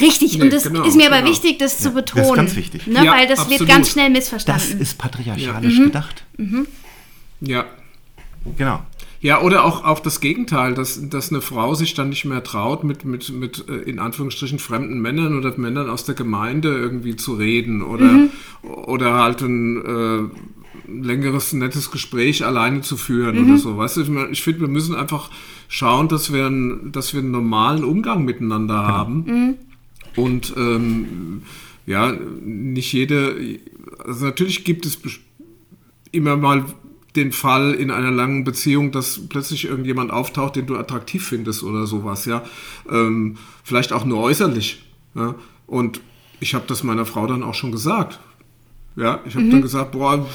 richtig, Nee, und das genau, ist mir aber genau. wichtig, das zu Ja, das ist betonen. ganz wichtig. Ne, Ja, weil das wird absolut. ganz schnell Das missverstanden. ist patriarchalisch Mhm. gedacht. Ja. Genau. Ja, oder auch, auch das Gegenteil, dass, dass eine Frau sich dann nicht mehr traut, mit, mit, mit äh, in Anführungsstrichen fremden Männern oder Männern aus der Gemeinde irgendwie zu reden oder, oder halt ein äh, längeres, nettes Gespräch alleine zu führen oder so. Weißt du, ich, mein, ich finde, wir müssen einfach schauen, dass wir, einen, dass wir einen normalen Umgang miteinander haben. Und ähm, ja, nicht jede, also natürlich gibt es immer mal den Fall in einer langen Beziehung, dass plötzlich irgendjemand auftaucht, den du attraktiv findest oder sowas, ja. Ähm, vielleicht auch nur äußerlich. Ja? Und ich habe das meiner Frau dann auch schon gesagt. Ja, ich habe dann gesagt, boah,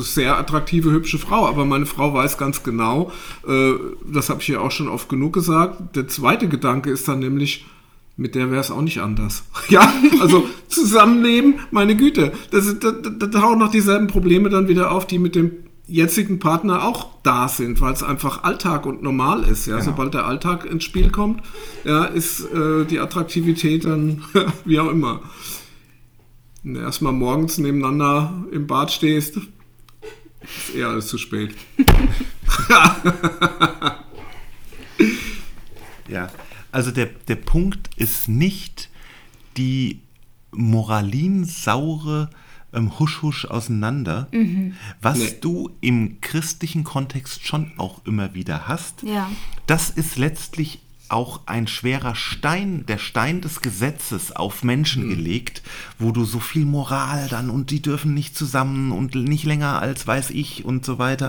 sehr attraktive, hübsche Frau, aber meine Frau weiß ganz genau, äh, das habe ich ihr auch schon oft genug gesagt. Der zweite Gedanke ist dann nämlich, mit der wäre es auch nicht anders. Ja, also zusammenleben, meine Güte, das, da, da, da tauchen noch dieselben Probleme dann wieder auf, die mit dem jetzigen Partner auch da sind, weil es einfach Alltag und normal ist. Ja? Genau. Sobald der Alltag ins Spiel kommt, ja, ist äh, die Attraktivität dann wie auch immer. Wenn du erstmal morgens nebeneinander im Bad stehst, ist eher alles zu spät. Ja, also der, der Punkt ist nicht die moralinsaure ähm, Husch-Husch auseinander, was Nee. du im christlichen Kontext schon auch immer wieder hast. Ja. Das ist letztlich auch ein schwerer Stein, der Stein des Gesetzes auf Menschen gelegt, wo du so viel Moral dann und die dürfen nicht zusammen und nicht länger als weiß ich und so weiter.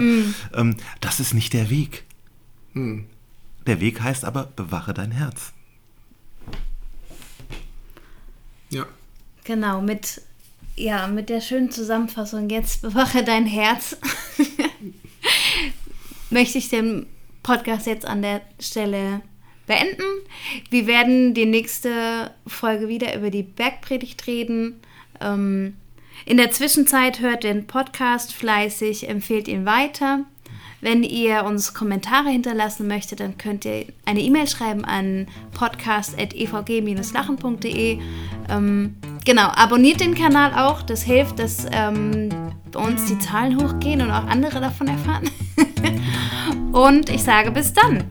Ähm, das ist nicht der Weg. Der Weg heißt aber, bewache dein Herz. Ja. Genau, mit, ja, mit der schönen Zusammenfassung, jetzt bewache dein Herz, möchte ich den Podcast jetzt an der Stelle beenden. Wir werden die nächste Folge wieder über die Bergpredigt reden. Ähm, in der Zwischenzeit hört den Podcast fleißig, empfehlt ihn weiter. Wenn ihr uns Kommentare hinterlassen möchtet, dann könnt ihr eine E-Mail schreiben an podcast.evg-lachen.de. Ähm, genau, abonniert den Kanal auch. Das hilft, dass ähm, bei uns die Zahlen hochgehen und auch andere davon erfahren. und ich sage bis dann.